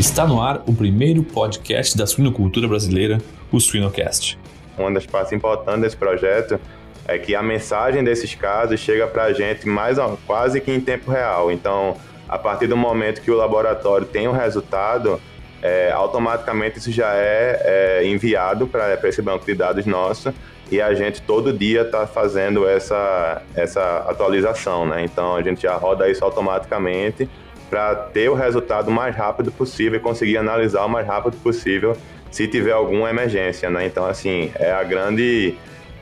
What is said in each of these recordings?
Está no ar o primeiro podcast da suinocultura brasileira, o Suinocast. Uma das partes importantes desse projeto é que a mensagem desses casos chega para a gente mais quase que em tempo real. Então, a partir do momento que o laboratório tem o um resultado, é, automaticamente isso já é, é enviado para esse banco de dados nosso e a gente todo dia está fazendo essa, essa atualização, né? Então a gente já roda isso automaticamente para ter o resultado mais rápido possível e conseguir analisar o mais rápido possível se tiver alguma emergência, né? Então, assim, é a grande,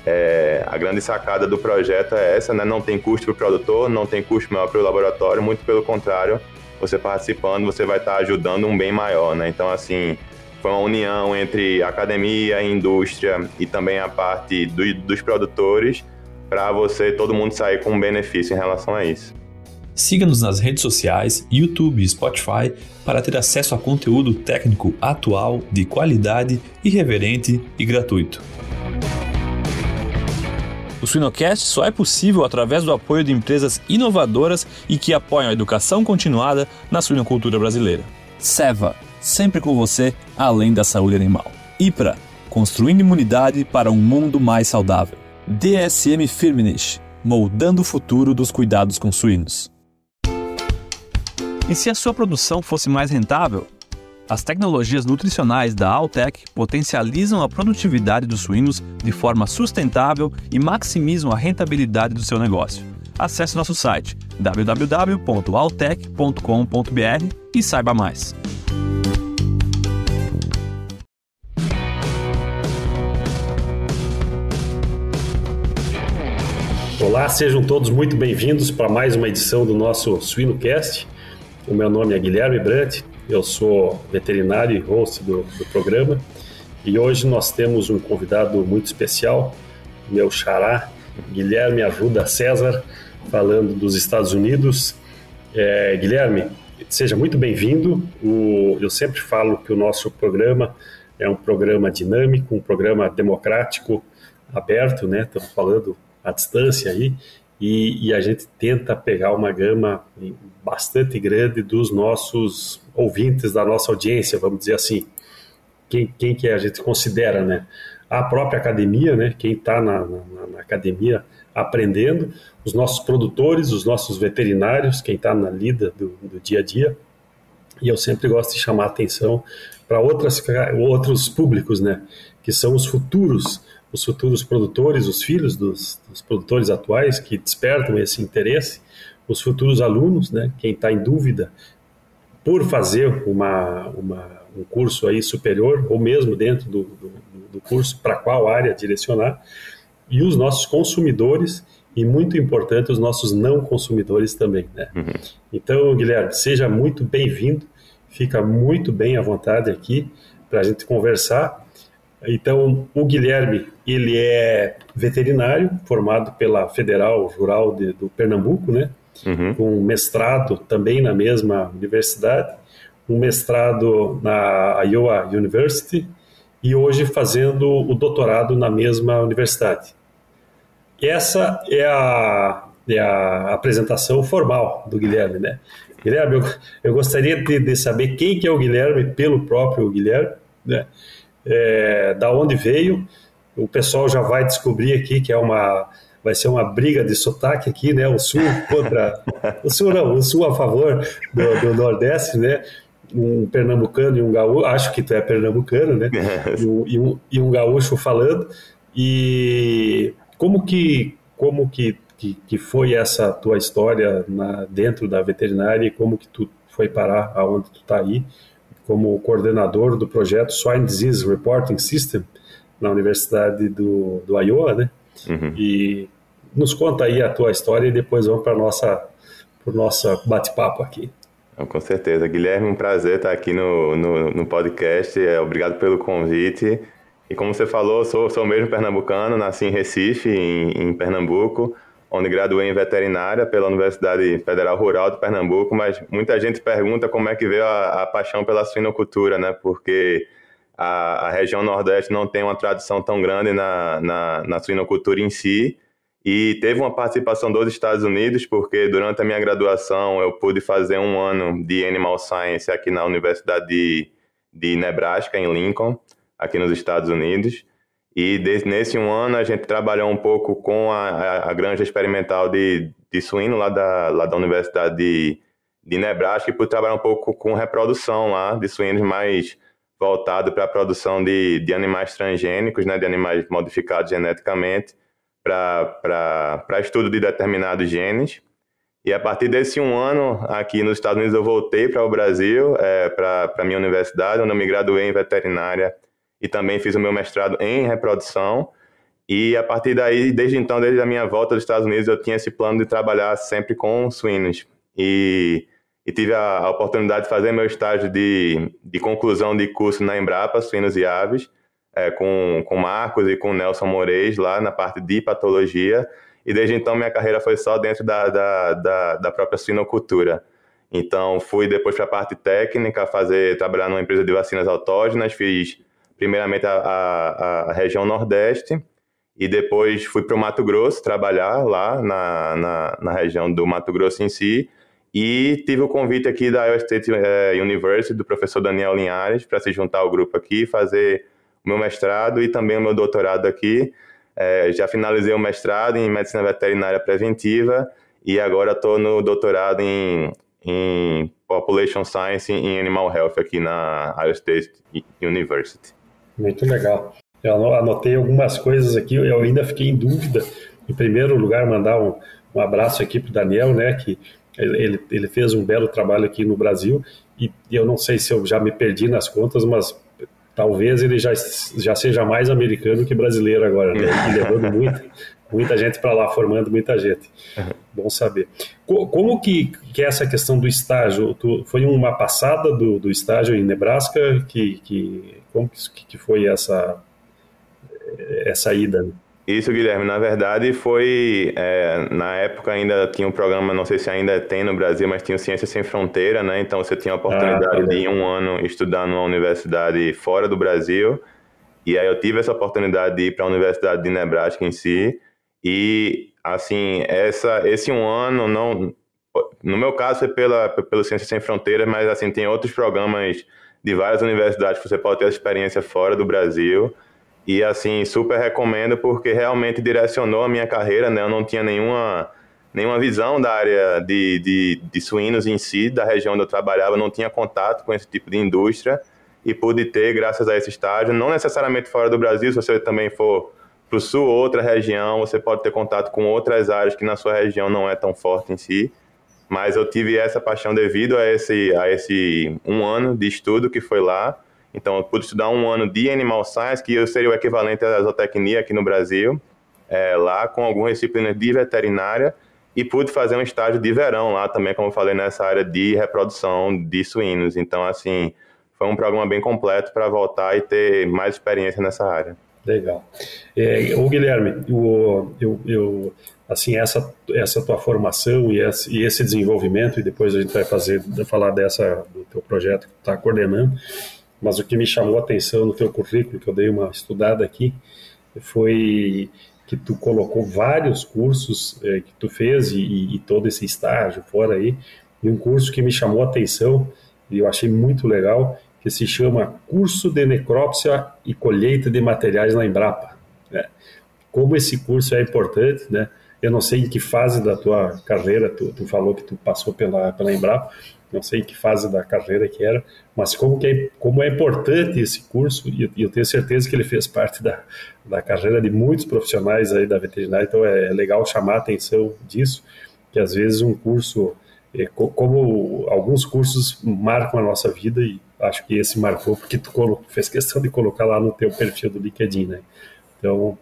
é, a grande sacada do projeto é essa, né? Não tem custo para o produtor, não tem custo maior para o laboratório, muito pelo contrário, você participando, você vai estar tá ajudando um bem maior, né? Então, assim, foi uma união entre academia, indústria e também a parte do, dos produtores para você, todo mundo sair com um benefício em relação a isso. Siga-nos nas redes sociais, YouTube e Spotify para ter acesso a conteúdo técnico atual, de qualidade, irreverente e gratuito. O Suinocast só é possível através do apoio de empresas inovadoras e que apoiam a educação continuada na suinocultura brasileira. Seva, sempre com você, além da saúde animal. IPRA, construindo imunidade para um mundo mais saudável. DSM Firmenich, moldando o futuro dos cuidados com suínos. E se a sua produção fosse mais rentável? As tecnologias nutricionais da Altec potencializam a produtividade dos suínos de forma sustentável e maximizam a rentabilidade do seu negócio. Acesse nosso site www.altec.com.br e saiba mais. Olá, sejam todos muito bem-vindos para mais uma edição do nosso SuinoCast. O meu nome é Guilherme Brandt, eu sou veterinário e host do, do programa e hoje nós temos um convidado muito especial, meu xará, Guilherme Ajuda César, falando dos Estados Unidos. É, Guilherme, seja muito bem-vindo. Eu sempre falo que o nosso programa é um programa dinâmico, um programa democrático, aberto, né? Estamos falando à distância aí, e, e, a gente tenta pegar uma gama bastante grande dos nossos ouvintes, da nossa audiência, vamos dizer assim. Quem, quem que a gente considera, né? A própria academia, né? Quem está na, na, na, academia aprendendo, os nossos produtores, os nossos veterinários, quem está na lida do, do dia a dia. E eu sempre gosto de chamar a atenção para outros públicos, né? Que são os futuros os futuros produtores, os filhos dos, dos, produtores atuais que despertam esse interesse, os futuros alunos, né, quem está em dúvida por fazer uma, uma, um curso aí superior ou mesmo dentro do, do, do curso para qual área direcionar, e os nossos consumidores e muito importante os nossos não consumidores também, né? Uhum. Então, Guilherme, seja muito bem-vindo, fica muito bem à vontade aqui para a gente conversar então, o Guilherme, ele é veterinário, formado pela Federal Rural de, do Pernambuco, né? Uhum. Com mestrado também na mesma universidade, um mestrado na Iowa University e hoje fazendo o doutorado na mesma universidade. Essa é a, é a apresentação formal do Guilherme, né? Guilherme, eu, eu gostaria de, de saber quem que é o Guilherme pelo próprio Guilherme, né? É, da onde veio. O pessoal já vai descobrir aqui que é uma vai ser uma briga de sotaque aqui, né? O sul contra o sul não, o sul a favor do, do Nordeste, né? Um pernambucano e um gaúcho, acho que tu é pernambucano, né? E um, e um, e um gaúcho falando. E como que como que, que, que foi essa tua história na, dentro da veterinária e como que tu foi parar aonde tu está aí? Como coordenador do projeto Swine Disease Reporting System na Universidade do, do Iowa, né? Uhum. E nos conta aí a tua história e depois vamos para nossa o nosso bate-papo aqui. Com certeza. Guilherme, um prazer estar aqui no, no, no podcast. É, obrigado pelo convite. E como você falou, sou, sou mesmo pernambucano, nasci em Recife, em, em Pernambuco onde graduei em veterinária pela Universidade Federal Rural de Pernambuco, mas muita gente pergunta como é que veio a, a paixão pela suinocultura, né? Porque a, a, região Nordeste não tem uma tradição tão grande na, na, na suinocultura em si, E teve uma participação dos Estados Unidos, porque durante a minha graduação eu pude fazer um ano de Animal Science aqui na Universidade de, de Nebraska, em Lincoln, aqui nos Estados Unidos. E desde, nesse um ano a gente trabalhou um pouco com a, a, a granja experimental de, de suíno lá da, lá da Universidade de, de Nebraska e por trabalhar um pouco com reprodução lá de suínos mais voltado para a produção de, de animais transgênicos, né, de animais modificados geneticamente para estudo de determinados genes. E a partir desse um ano, aqui nos Estados Unidos, eu voltei para o Brasil, é, para a minha universidade, onde eu me graduei em veterinária e também fiz o meu mestrado em reprodução. E a partir daí, desde então, desde a minha volta dos Estados Unidos, eu tinha esse plano de trabalhar sempre com suínos. E, e tive a, a, oportunidade de fazer meu estágio de, de conclusão de curso na Embrapa, Suínos e Aves, é, com, com Marcos e com Nelson Moreis, lá na parte de patologia. E desde então, minha carreira foi só dentro da, da, da, da própria suinocultura. Então, fui depois para a parte técnica, fazer trabalhar numa empresa de vacinas autógenas, fiz primeiramente a, a, a região Nordeste, e depois fui para o Mato Grosso trabalhar lá na, na, na, região do Mato Grosso em si. E tive o convite aqui da Iowa State eh, University, do professor Daniel Linhares, para se juntar ao grupo aqui, fazer o meu mestrado e também o meu doutorado aqui. É, já finalizei o mestrado em medicina veterinária preventiva e agora estou no doutorado em, em Population Science em Animal Health aqui na Iowa State University. Muito legal. Eu anotei algumas coisas aqui, eu ainda fiquei em dúvida. Em primeiro lugar, mandar um, um abraço aqui para o Daniel, né, que ele, ele fez um belo trabalho aqui no Brasil e, eu não sei se eu já me perdi nas contas, mas talvez ele já, já seja mais americano que brasileiro agora, né? E levando muita, muita gente para lá, formando muita gente. Bom saber. Como que, que é essa questão do estágio? Tu, foi uma passada do, do estágio em Nebraska? Que, que, como que, que foi essa, essa ida? Isso, Guilherme, na verdade foi, é, na época ainda tinha um programa, não sei se ainda tem no Brasil, mas tinha o Ciência Sem Fronteira, né? Então você tinha a oportunidade ah, de ir um ano estudar numa universidade fora do Brasil, e aí eu tive essa oportunidade de ir para a Universidade de Nebraska em si, e assim, essa, esse um ano, não, no meu caso foi pela, pelo Ciência Sem Fronteiras, mas assim, tem outros programas de várias universidades que você pode ter essa experiência fora do Brasil, e assim, super recomendo porque realmente direcionou a minha carreira, né? Eu não tinha nenhuma, nenhuma visão da área de, de, de suínos em si, da região onde eu trabalhava, não tinha contato com esse tipo de indústria e pude ter graças a esse estágio, não necessariamente fora do Brasil, se você também for para o sul, outra região, você pode ter contato com outras áreas que na sua região não é tão forte em si. Mas eu tive essa paixão devido a esse, a esse um ano de estudo que foi lá então, eu pude estudar um ano de Animal Science, que seria o equivalente à zootecnia aqui no Brasil, é, lá com algumas disciplinas de veterinária, e pude fazer um estágio de verão lá também, como eu falei, nessa área de reprodução de suínos. Então, assim, foi um programa bem completo para voltar e ter mais experiência nessa área. Legal. É, o Guilherme, o, eu, eu, assim, essa, essa tua formação e esse, e esse desenvolvimento, e depois a gente vai fazer, falar dessa, do teu projeto que tu está coordenando, mas o que me chamou a atenção no teu currículo, que eu dei uma estudada aqui, foi que tu colocou vários cursos é, que tu fez e, e, todo esse estágio fora aí, e um curso que me chamou a atenção e eu achei muito legal, que se chama Curso de Necrópsia e Colheita de Materiais na Embrapa. Né? Como esse curso é importante, né? Eu não sei em que fase da tua carreira, tu, tu falou que tu passou pela, pela Embrapa, não sei em que fase da carreira que era, mas como, que é, como é importante esse curso, e eu, tenho certeza que ele fez parte da, da carreira de muitos profissionais aí da veterinária, então é, é legal chamar a atenção disso, que às vezes um curso, é, como alguns cursos marcam a nossa vida, e acho que esse marcou, porque tu fez questão de colocar lá no teu perfil do LinkedIn, né? Então,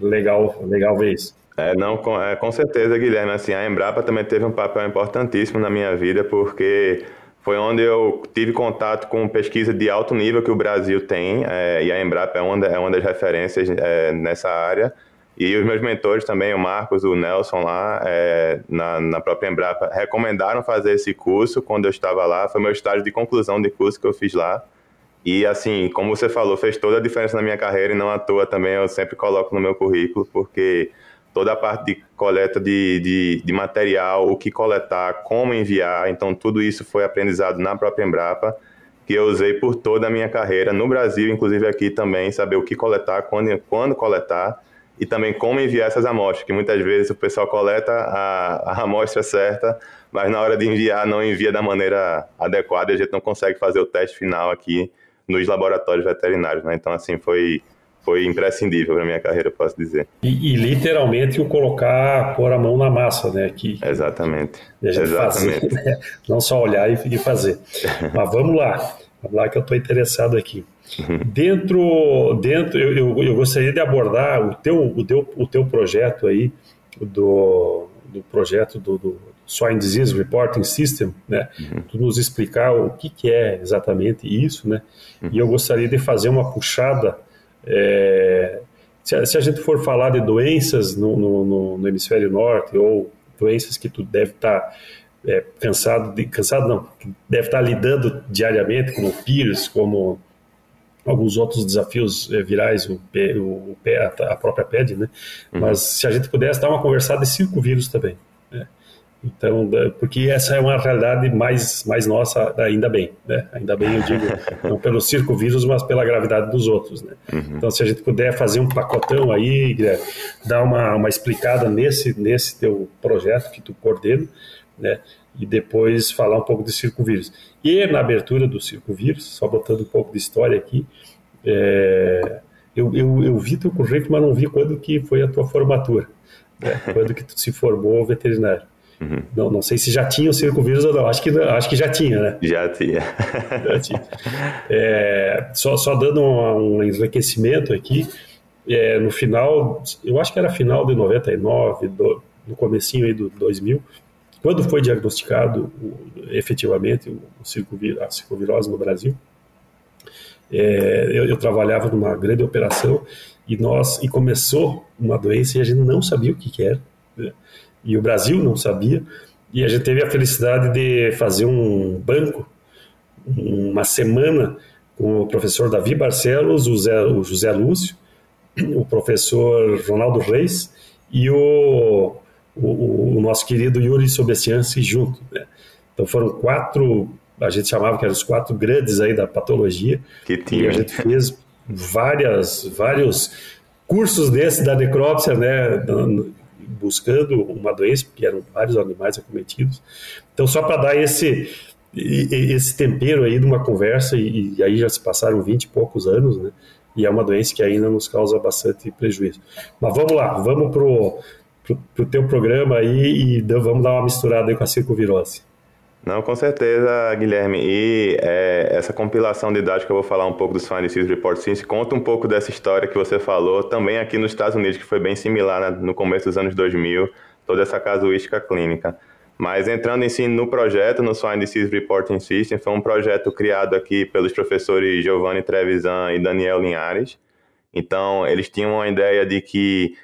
legal, legal ver isso. É, não, com, é, com certeza, Guilherme. Assim, a Embrapa também teve um papel importantíssimo na minha vida, porque foi onde eu tive contato com pesquisa de alto nível que o Brasil tem, é, e a Embrapa é uma, é uma das referências é, nessa área. E os meus mentores também, o Marcos, o Nelson lá, é, na, na própria Embrapa, recomendaram fazer esse curso quando eu estava lá. Foi meu estágio de conclusão de curso que eu fiz lá. E assim, como você falou, fez toda a diferença na minha carreira e não à toa também eu sempre coloco no meu currículo, porque toda a parte de coleta de, de, de, material, o que coletar, como enviar. Então, tudo isso foi aprendizado na própria Embrapa, que eu usei por toda a minha carreira, no Brasil, inclusive aqui também, saber o que coletar, quando, quando coletar e também como enviar essas amostras, que muitas vezes o pessoal coleta a, a amostra certa, mas na hora de enviar não envia da maneira adequada e a gente não consegue fazer o teste final aqui nos laboratórios veterinários, né? Então, assim, foi foi imprescindível para minha carreira, posso dizer. E, e, literalmente o colocar, pôr a mão na massa, né? Que, Exatamente. E a gente Exatamente. fazer, né? não só olhar e, e fazer. Mas vamos lá, vamos lá que eu estou interessado aqui. Dentro, dentro eu, eu, eu, gostaria de abordar o teu, o teu, o teu projeto aí, do, do projeto do, do Swine Disease Reporting System, né? Uhum. Tu nos explicar o que, que é exatamente isso, né? Uhum. E eu gostaria de fazer uma puxada é, se, a, se, a, gente for falar de doenças no, no, no, hemisfério norte ou doenças que tu deve estar tá, é, cansado, de, cansado não, deve estar tá lidando diariamente, como vírus, como alguns outros desafios é, virais, o, o, a, própria PED, né? Uhum. Mas se a gente pudesse dar uma conversada de cinco vírus também. Né? Então, porque essa é uma realidade mais, mais nossa, ainda bem, né? Ainda bem, eu digo, não pelo circo-vírus, mas pela gravidade dos outros, né? Uhum. Então, se a gente puder fazer um pacotão aí, Guilherme, dar uma, uma explicada nesse, nesse teu projeto que tu coordena, né? E depois falar um pouco de circo-vírus. E na abertura do circo-vírus, só botando um pouco de história aqui, é, eu, eu, eu vi teu currículo, mas não vi quando que foi a tua formatura, né? quando que tu se formou veterinário. Uhum. Não, não sei se já tinha o circo-vírus ou não. Acho que, acho que já tinha, né? Já tinha. já tinha. É, só, só dando um, um enriquecimento aqui, é, no final, eu acho que era final de 99, do, no comecinho aí do 2000, quando foi diagnosticado efetivamente o circovírus, a circovirose no Brasil, é, eu, eu, trabalhava numa grande operação e nós e começou uma doença e a gente não sabia o que, que era. Né? e o Brasil não sabia. E a gente teve a felicidade de fazer um banco, uma semana, com o professor Davi Barcelos, o José, o José Lúcio, o professor Ronaldo Reis e o, o, o nosso querido Yuri Sobessiansi junto. Né? Então foram quatro, a gente chamava que eram os quatro grandes aí da patologia. Que time. E a gente fez várias, vários cursos desses da necrópsia, né? buscando uma doença, porque eram vários animais acometidos. Então, só para dar esse, esse tempero aí de uma conversa, e, e, aí já se passaram 20 e poucos anos, né? E é uma doença que ainda nos causa bastante prejuízo. Mas vamos lá, vamos pro, pro, pro teu programa aí e vamos dar uma misturada aí com a circovirose. Não, com certeza, Guilherme. E é, essa compilação que eu vou falar um pouco do Swine Disease Report Science conta um pouco dessa história que você falou, também aqui nos Estados Unidos, que foi bem similar né, no começo dos anos 2000, toda essa casuística clínica. Mas entrando em si no projeto, no Swine Disease Reporting System, foi um projeto criado aqui pelos professores Giovanni Trevisan e Daniel Linhares. Então, eles tinham a ideia de que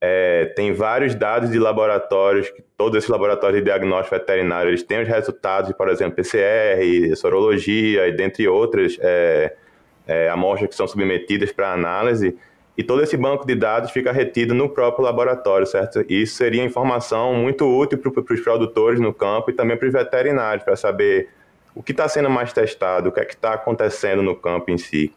é, tem vários dados de laboratórios, todos esses laboratórios de diagnóstico veterinário, eles têm os resultados por exemplo, PCR, sorologia e dentre outras é, é, amostras que são submetidas para análise, e todo esse banco de dados fica retido no próprio laboratório, certo? E isso seria informação muito útil para os produtores no campo e também para os veterinários, para saber o que está sendo mais testado, o que é que está acontecendo no campo em si.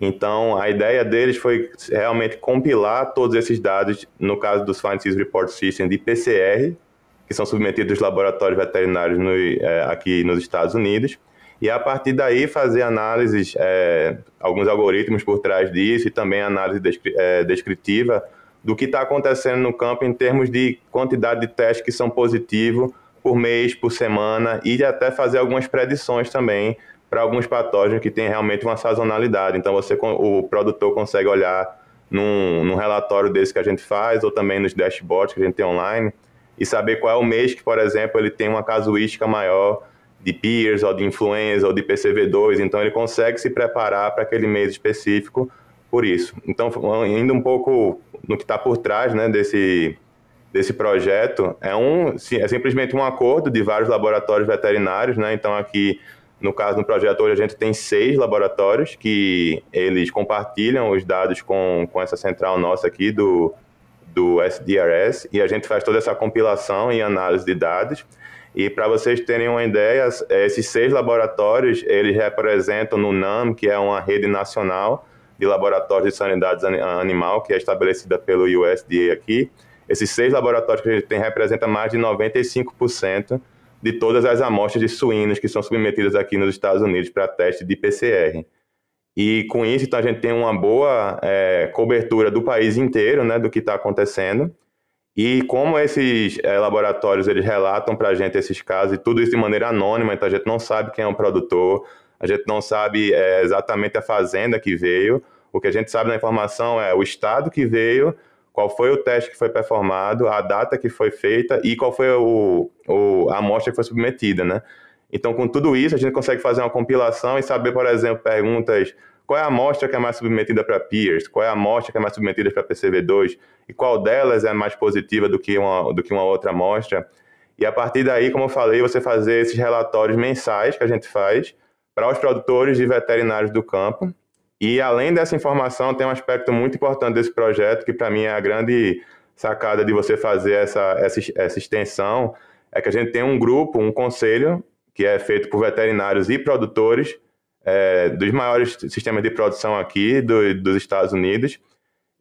Então, a ideia deles foi realmente compilar todos esses dados, no caso dos Disease Report System de PCR, que são submetidos aos laboratórios veterinários no, é, aqui nos Estados Unidos, e a partir daí fazer análises, é, alguns algoritmos por trás disso, e também análise descri é, descritiva do que está acontecendo no campo em termos de quantidade de testes que são positivos por mês, por semana, e até fazer algumas predições também para alguns patógenos que têm realmente uma sazonalidade. Então, você, o produtor consegue olhar num, num relatório desse que a gente faz, ou também nos dashboards que a gente tem online, e saber qual é o mês que, por exemplo, ele tem uma casuística maior de peers, ou de influenza, ou de PCV2. Então, ele consegue se preparar para aquele mês específico por isso. Então, indo um pouco no que está por trás né, desse, desse projeto, é, um, é simplesmente um acordo de vários laboratórios veterinários. Né? Então, aqui no caso, no projeto hoje a gente tem seis laboratórios que eles compartilham os dados com, com essa central nossa aqui do, do SDRS e a gente faz toda essa compilação e análise de dados. E para vocês terem uma ideia, esses seis laboratórios, eles representam no NAM, que é uma rede nacional de laboratórios de sanidade animal, que é estabelecida pelo USDA aqui. Esses seis laboratórios que a gente tem representam mais de 95% de todas as amostras de suínos que são submetidas aqui nos Estados Unidos para teste de PCR. E com isso, então, a gente tem uma boa é, cobertura do país inteiro, né, do que está acontecendo. E como esses é, laboratórios eles relatam para a gente esses casos, e tudo isso de maneira anônima, então a gente não sabe quem é o produtor, a gente não sabe é, exatamente a fazenda que veio. O que a gente sabe na informação é o estado que veio, qual foi o teste que foi performado, a data que foi feita e qual foi o, o, a amostra que foi submetida, né? Então, com tudo isso, a gente consegue fazer uma compilação e saber, por exemplo, perguntas qual é a amostra que é mais submetida para peers, qual é a amostra que é mais submetida para PCV2 e qual delas é mais positiva do que uma, do que uma outra amostra. E a partir daí, como eu falei, você fazer esses relatórios mensais que a gente faz para os produtores e veterinários do campo e além dessa informação, tem um aspecto muito importante desse projeto, que para mim é a grande sacada de você fazer essa, essa, essa extensão, é que a gente tem um grupo, um conselho, que é feito por veterinários e produtores é, dos maiores sistemas de produção aqui do, dos Estados Unidos,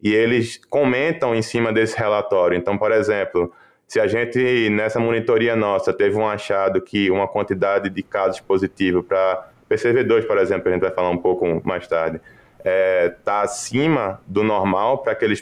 e eles comentam em cima desse relatório. Então, por exemplo, se a gente, nessa monitoria nossa, teve um achado que uma quantidade de casos positivos para PCV2, por exemplo, a gente vai falar um pouco mais tarde, está é, tá acima do normal para aquela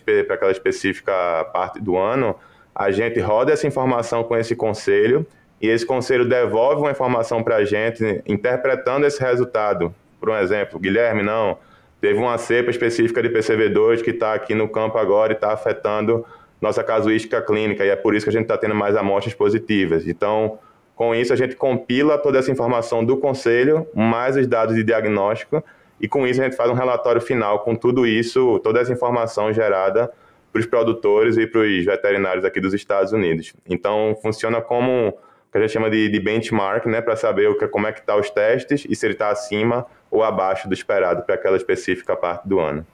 específica parte do ano, a gente roda essa informação com esse conselho e esse conselho devolve uma informação para a gente interpretando esse resultado. Por um exemplo, Guilherme, não, teve uma cepa específica de PCV2 que está aqui no campo agora e está afetando nossa casuística clínica e é por isso que a gente está tendo mais amostras positivas. Então, com isso, a gente compila toda essa informação do conselho, mais os dados de diagnóstico, e com isso a gente faz um relatório final com tudo isso, toda essa informação gerada para os produtores e para os veterinários aqui dos Estados Unidos. Então, funciona como o que a gente chama de, de benchmark, né, para saber o que, como é que estão tá os testes e se ele está acima ou abaixo do esperado para aquela específica parte do ano.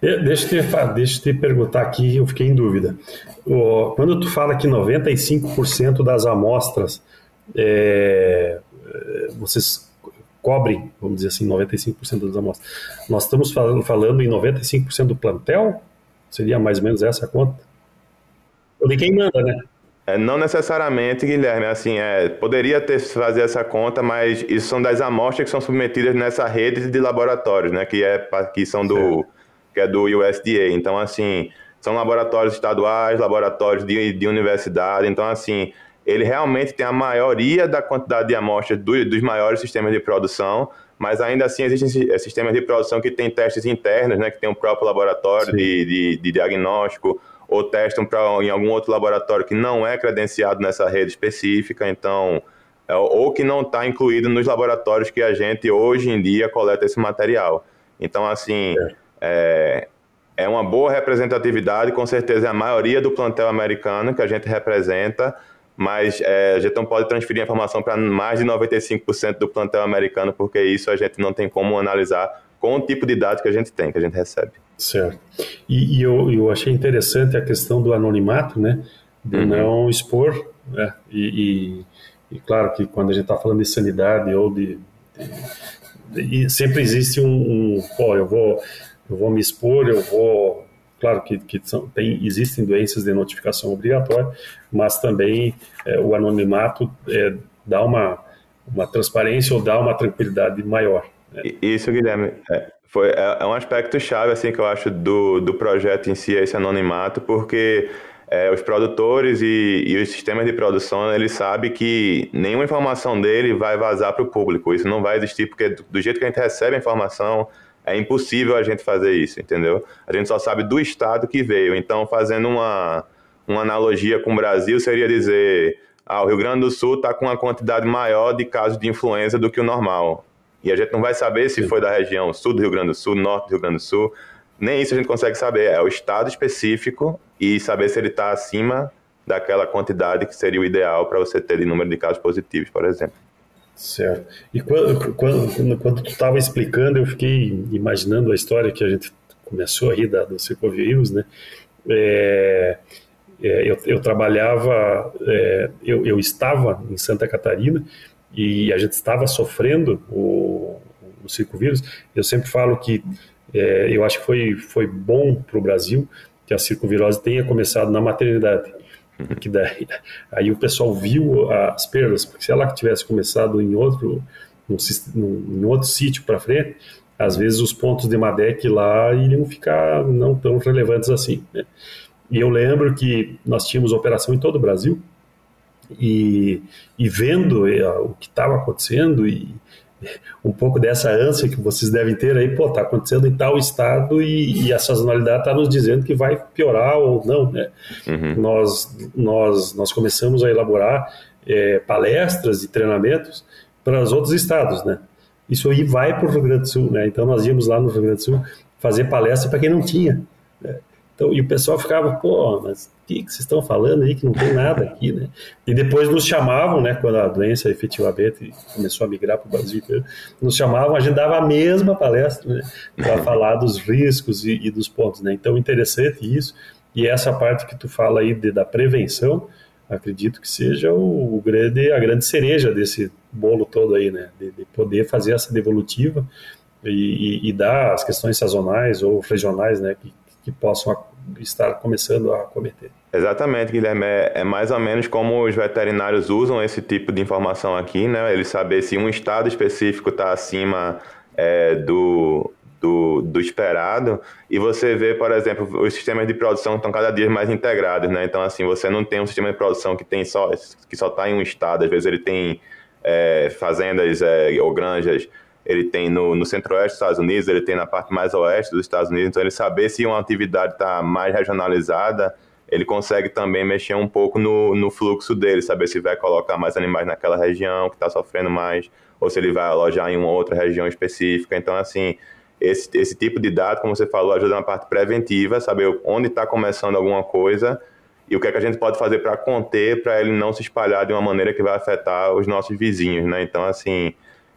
Deixa eu, te, deixa eu te perguntar aqui, eu fiquei em dúvida. Quando tu fala que 95% das amostras é, é, vocês cobrem, vamos dizer assim, 95% das amostras. Nós estamos falando, falando em 95% do plantel? Seria mais ou menos essa a conta? Ou de quem manda, né? É, não necessariamente, Guilherme, assim, é, poderia ter fazer essa conta, mas isso são das amostras que são submetidas nessa rede de laboratórios, né, que é que são do que é do USDA. Então, assim, são laboratórios estaduais, laboratórios de, de universidade. Então, assim, ele realmente tem a maioria da quantidade de amostras do, dos maiores sistemas de produção, mas ainda assim existem eh, sistemas de produção que têm testes internos, né, que tem o próprio laboratório de, de, de, diagnóstico, ou testam pra, em algum outro laboratório que não é credenciado nessa rede específica, então, é, ou que não está incluído nos laboratórios que a gente hoje em dia coleta esse material. Então, assim, é, é, é uma boa representatividade, com certeza é a maioria do plantel americano que a gente representa, mas é, a gente não pode transferir a informação para mais de 95% do plantel americano, porque isso a gente não tem como analisar com o tipo de dados que a gente tem, que a gente recebe. Certo. E, e eu, eu achei interessante a questão do anonimato, né? De uhum. não expor, né? E, e, e, claro que quando a gente está falando de sanidade ou de, de, de sempre existe um, um, pô, eu vou, eu vou me expor, eu vou Claro que, que são, tem, existem doenças de notificação obrigatória, mas também é, o anonimato é, dá uma, uma transparência ou dá uma tranquilidade maior. Né? Isso, Guilherme. É, foi, é, é, um aspecto chave assim, que eu acho do, do projeto em si, esse anonimato, porque é, os produtores e, e, os sistemas de produção, eles sabem que nenhuma informação dele vai vazar para o público. Isso não vai existir, porque do, do jeito que a gente recebe a informação é impossível a gente fazer isso, entendeu? A gente só sabe do estado que veio. Então, fazendo uma, uma analogia com o Brasil, seria dizer: ah, o Rio Grande do Sul está com uma quantidade maior de casos de influenza do que o normal. E a gente não vai saber se foi da região sul do Rio Grande do Sul, norte do Rio Grande do Sul. Nem isso a gente consegue saber. É o estado específico e saber se ele está acima daquela quantidade que seria o ideal para você ter de número de casos positivos, por exemplo. Certo. E quando, quando, quando tu estava explicando, eu fiquei imaginando a história que a gente começou a rir da, do circovírus, né? É, é, eu, eu, trabalhava, é, eu, eu, estava em Santa Catarina e a gente estava sofrendo o, o circovírus. Eu sempre falo que é, eu acho que foi, foi bom para o Brasil que a circovirose tenha começado na maternidade. Que daí, aí o pessoal viu as perdas, porque se ela tivesse começado em outro, num, num, em outro sítio para frente, às vezes os pontos de Madec lá iriam ficar não tão relevantes assim. Né? E eu lembro que nós tínhamos operação em todo o Brasil, e, e vendo eh, o que estava acontecendo e um pouco dessa ânsia que vocês devem ter aí, pô, tá acontecendo em tal estado e, e a sazonalidade está nos dizendo que vai piorar ou não, né? Uhum. Nós, nós, nós começamos a elaborar é, palestras e treinamentos para os outros estados, né? Isso aí vai para o Rio Grande do Sul, né? Então nós íamos lá no Rio Grande do Sul fazer palestra para quem não tinha. Né? Então, e o pessoal ficava, pô, mas o que, que vocês estão falando aí que não tem nada aqui, né? E depois nos chamavam, né, quando a doença efetivamente começou a migrar para o Brasil nos chamavam, a gente dava a mesma palestra, né, para falar dos riscos e, e, dos pontos, né? Então, interessante isso. E essa parte que tu fala aí de, da prevenção, acredito que seja o, o, grande, a grande cereja desse bolo todo aí, né? De, de poder fazer essa devolutiva e, e, e, dar as questões sazonais ou regionais, né? Que, que possam estar começando a cometer. Exatamente, Guilherme. É, é, mais ou menos como os veterinários usam esse tipo de informação aqui, né? Eles saber se um estado específico está acima é, do, do, do, esperado. E você vê, por exemplo, os sistemas de produção estão cada dia mais integrados, né? Então, assim, você não tem um sistema de produção que tem só que só está em um estado. Às vezes ele tem é, fazendas é, ou granjas ele tem no, no centro-oeste dos Estados Unidos, ele tem na parte mais oeste dos Estados Unidos, então ele saber se uma atividade está mais regionalizada, ele consegue também mexer um pouco no, no fluxo dele, saber se vai colocar mais animais naquela região que está sofrendo mais, ou se ele vai alojar em uma outra região específica. Então, assim, esse, esse tipo de dado, como você falou, ajuda na parte preventiva, saber onde está começando alguma coisa e o que, é que a gente pode fazer para conter, para ele não se espalhar de uma maneira que vai afetar os nossos vizinhos, né? Então, assim,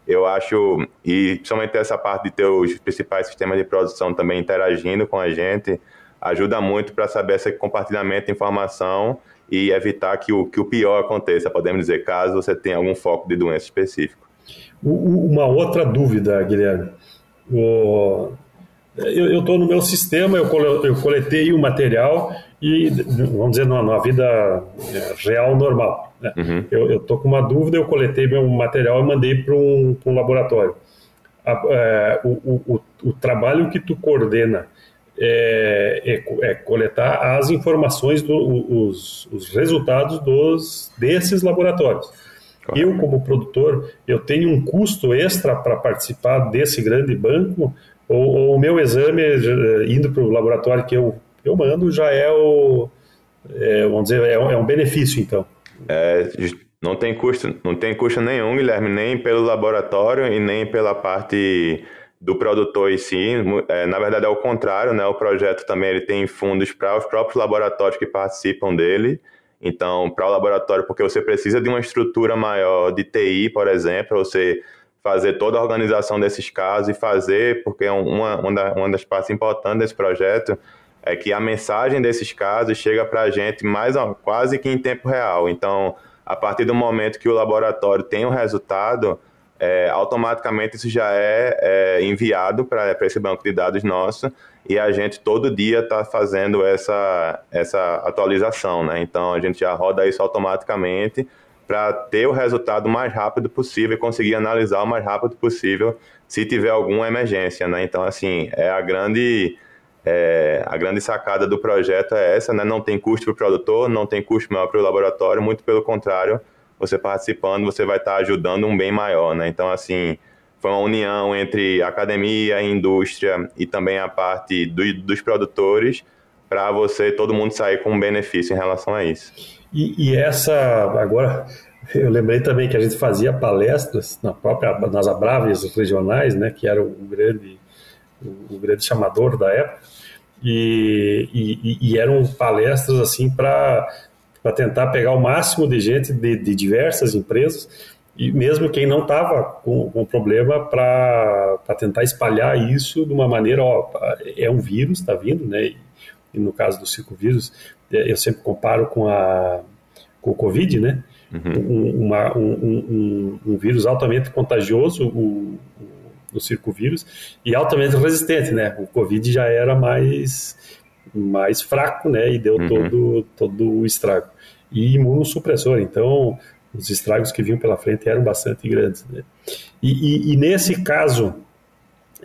eu acho, e principalmente essa parte de ter os principais sistemas de produção também interagindo com a gente, ajuda muito para saber esse compartilhamento de informação e evitar que o, que o pior aconteça, podemos dizer, caso você tenha algum foco de doença específico. Uma outra dúvida, Guilherme. O, eu estou no meu sistema, eu coletei o material e, vamos dizer, numa, vida é, real normal. Né? Uhum. Eu estou com uma dúvida, eu coletei meu material e mandei para um, um, laboratório. A, é, o, o, o, trabalho que tu coordena é, é, é coletar as informações, do, os, os resultados dos, desses laboratórios. Eu, como produtor, eu tenho um custo extra para participar desse grande banco ou, ou o meu exame, eh, indo para o laboratório que eu, eu mando, já é o, é, vamos dizer, é, é um benefício, então. É, não tem custo, não tem custo nenhum, Guilherme, nem pelo laboratório e nem pela parte do produtor em si. É, na verdade, é o contrário, né? O projeto também ele tem fundos para os próprios laboratórios que participam dele. Então, para o laboratório, porque você precisa de uma estrutura maior de TI, por exemplo, você fazer toda a organização desses casos e fazer, porque é uma, uma das partes importantes desse projeto é que a mensagem desses casos chega para a gente mais quase que em tempo real. Então, a partir do momento que o laboratório tem o resultado, é, automaticamente isso já é, é enviado para esse banco de dados nosso e a gente todo dia está fazendo essa, essa atualização, né? Então a gente já roda isso automaticamente para ter o resultado mais rápido possível e conseguir analisar o mais rápido possível se tiver alguma emergência, né? Então, assim, é a grande, é, a grande sacada do projeto é essa, né? Não tem custo para o produtor, não tem custo maior para o laboratório, muito pelo contrário, você participando, você vai estar tá ajudando um bem maior, né? Então, assim, foi uma união entre academia, indústria e também a parte do, dos produtores para você, todo mundo sair com um benefício em relação a isso. E, e, essa, agora, eu lembrei também que a gente fazia palestras na própria, nas Abraves regionais, né, que era o grande, o, o grande chamador da época, e, e, e eram palestras assim para tentar pegar o máximo de gente de, de diversas empresas, e mesmo quem não estava com, com problema para tentar espalhar isso de uma maneira, ó, é um vírus, está vindo, né? e no caso do circovírus, é, eu sempre comparo com, a, com o Covid, né? Uhum. Um, uma, um, um, um, vírus altamente contagioso, o, o circovírus, e altamente resistente, né? O Covid já era mais, mais fraco, né? E deu uhum. todo, todo o estrago. E imunossupressor, então os estragos que vinham pela frente eram bastante grandes. Né? E, e, e, nesse caso,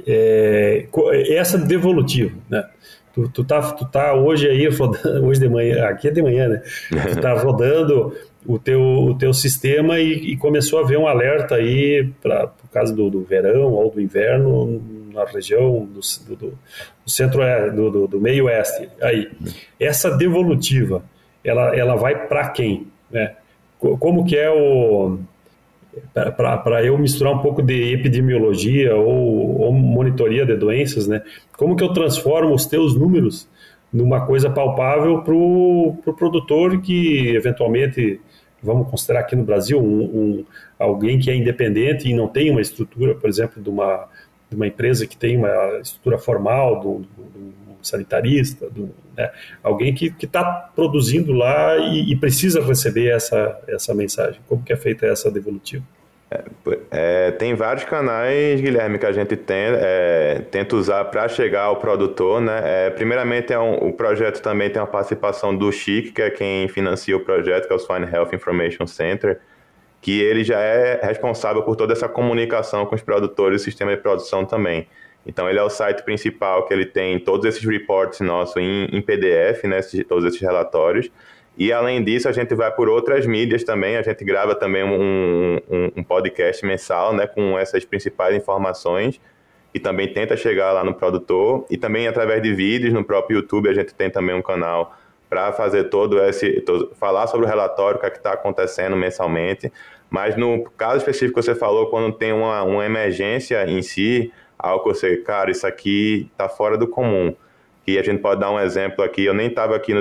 é, essa devolutiva, né? Tu, tu, tá, tu tá hoje aí rodando, hoje de manhã, aqui é de manhã, né? Tu tá rodando o teu, o teu sistema e, e começou a ver um alerta aí para por causa do, do verão ou do inverno na região do, do, do centro do, do, do meio oeste. Aí, essa devolutiva, ela, ela vai para quem, né? Como que é o para eu misturar um pouco de epidemiologia ou, ou, monitoria de doenças, né? Como que eu transformo os teus números numa coisa palpável para o pro produtor que eventualmente vamos considerar aqui no Brasil um, um, alguém que é independente e não tem uma estrutura, por exemplo, de uma, de uma empresa que tem uma estrutura formal, do, do sanitarista, do, né, alguém que está produzindo lá e, e, precisa receber essa, essa mensagem. Como que é feita essa devolutiva? É, é, tem vários canais, Guilherme, que a gente tem, é, tenta usar para chegar ao produtor. Né? É, primeiramente, é um, o projeto também tem a participação do Chic, que é quem financia o projeto, que é o Swine Health Information Center, que ele já é responsável por toda essa comunicação com os produtores e sistema de produção também. Então, ele é o site principal que ele tem todos esses reports nossos em, em PDF, né, todos esses relatórios. E, além disso, a gente vai por outras mídias também. A gente grava também um, um, um podcast mensal né, com essas principais informações e também tenta chegar lá no produtor. E também, através de vídeos no próprio YouTube, a gente tem também um canal para fazer todo esse... Todo, falar sobre o relatório, o que é está acontecendo mensalmente. Mas, no caso específico que você falou, quando tem uma, uma emergência em si algo que cara, isso aqui está fora do comum. E a gente pode dar um exemplo aqui, eu nem estava aqui no,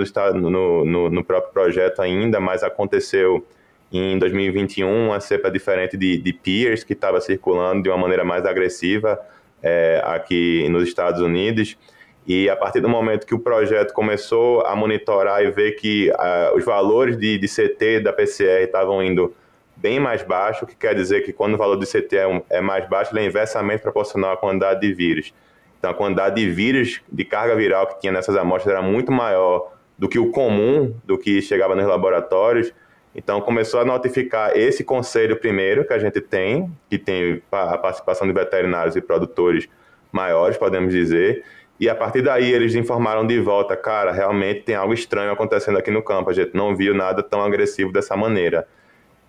no, no, no, próprio projeto ainda, mas aconteceu em 2021 uma cepa diferente de, de peers que estava circulando de uma maneira mais agressiva é, aqui nos Estados Unidos. E a partir do momento que o projeto começou a monitorar e ver que uh, os valores de, de CT da PCR estavam indo bem mais baixo, o que quer dizer que quando o valor de CT é, é mais baixo, ele é inversamente proporcional à quantidade de vírus. Então, a quantidade de vírus, de carga viral que tinha nessas amostras era muito maior do que o comum, do que chegava nos laboratórios. Então, começou a notificar esse conselho primeiro que a gente tem, que tem a participação de veterinários e produtores maiores, podemos dizer. E a partir daí eles informaram de volta, cara, realmente tem algo estranho acontecendo aqui no campo, a gente não viu nada tão agressivo dessa maneira.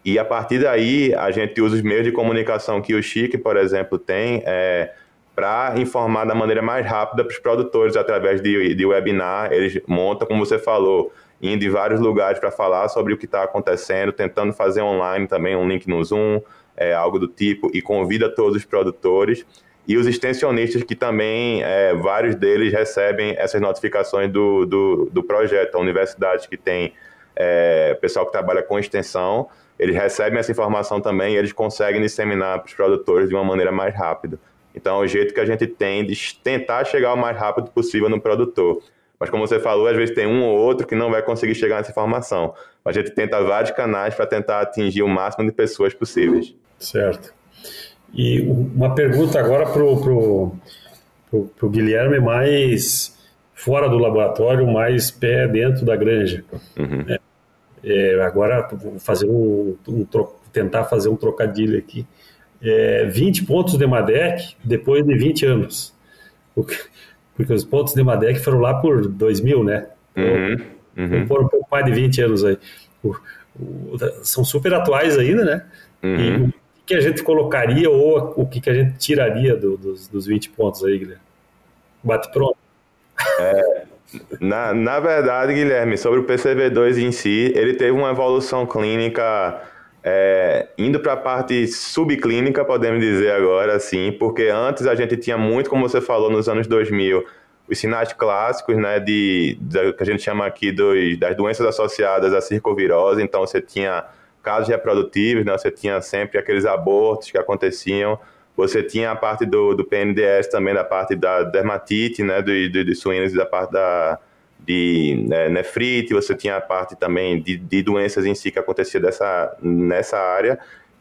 E a partir daí, a gente usa os meios de comunicação que o Chique, por exemplo, tem é, para informar da maneira mais rápida para os produtores através de, de webinar. Eles montam, como você falou, indo em vários lugares para falar sobre o que está acontecendo, tentando fazer online também um link no Zoom, é, algo do tipo, e convida todos os produtores. E os extensionistas que também, é, vários deles recebem essas notificações do, do, do projeto. A universidade que tem é, pessoal que trabalha com extensão, eles recebem essa informação também e eles conseguem disseminar para os produtores de uma maneira mais rápida. Então, é o jeito que a gente tem de tentar chegar o mais rápido possível no produtor. Mas, como você falou, às vezes tem um ou outro que não vai conseguir chegar nessa informação. A gente tenta vários canais para tentar atingir o máximo de pessoas possíveis. Certo. E uma pergunta agora para o pro, pro, pro Guilherme, mais fora do laboratório, mais pé dentro da granja. Uhum. É, é, agora vou fazer um, um tentar fazer um trocadilho aqui. É, 20 pontos de Madec depois de 20 anos. Porque os pontos de Madec foram lá por 2000, né? Uhum, uhum. Por um pouco mais de 20 anos aí. O, o, são super atuais ainda, né? Uhum. E o que a gente colocaria ou o que a gente tiraria do, dos, dos 20 pontos aí, Guilherme? Bate pronto. É, na, na verdade, Guilherme, sobre o PCV2 em si, ele teve uma evolução clínica é, indo para a parte subclínica, podemos dizer agora, assim, porque antes a gente tinha muito, como você falou, nos anos 2000, os sinais clássicos, né, de, de que a gente chama aqui dos, das doenças associadas à circovirose, então você tinha casos reprodutivos, né, você tinha sempre aqueles abortos que aconteciam, você tinha a parte do, do PNDS também, da parte da dermatite, né, dos do, do suínos e da parte da, de né, nefrite, você tinha a parte também de, de doenças em si que acontecia dessa, nessa área,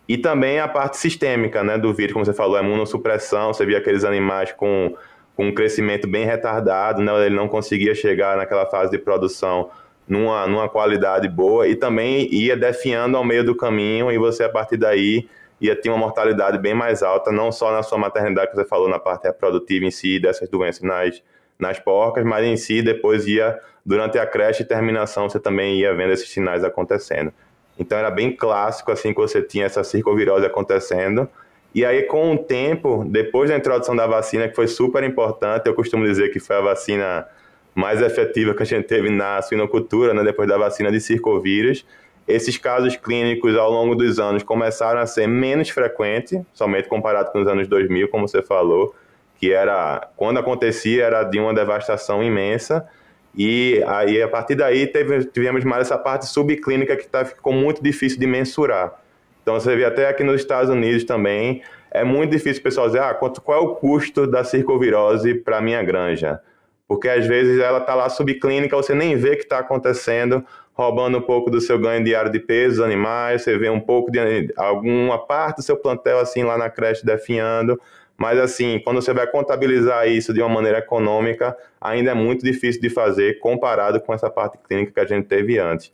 e também a parte sistêmica né, do vírus, como você falou, a imunossupressão, você via aqueles animais com, com um crescimento bem retardado, né, ele não conseguia chegar naquela fase de produção numa, numa qualidade boa, e também ia definhando ao meio do caminho, e você, a partir daí, ia ter uma mortalidade bem mais alta, não só na sua maternidade, que você falou, na parte reprodutiva em si, dessas doenças nas nas porcas, mas em si depois ia, durante a creche e terminação, você também ia vendo esses sinais acontecendo. Então era bem clássico assim que você tinha essa circovirose acontecendo. E aí com o tempo, depois da introdução da vacina, que foi super importante, eu costumo dizer que foi a vacina mais efetiva que a gente teve na suinocultura, né, depois da vacina de circovírus, esses casos clínicos ao longo dos anos começaram a ser menos frequentes, somente comparado com os anos 2000, como você falou, que era quando acontecia era de uma devastação imensa e aí a partir daí teve, tivemos mais essa parte subclínica que tá, ficou muito difícil de mensurar. Então você vê até aqui nos Estados Unidos também é muito difícil o pessoal dizer ah, quanto, qual é o custo da circovirose para minha granja, porque às vezes ela está lá subclínica, você nem vê que está acontecendo, roubando um pouco do seu ganho diário de peso animais, você vê um pouco de alguma parte do seu plantel assim lá na creche definhando, mas, assim, quando você vai contabilizar isso de uma maneira econômica, ainda é muito difícil de fazer comparado com essa parte clínica que a gente teve antes.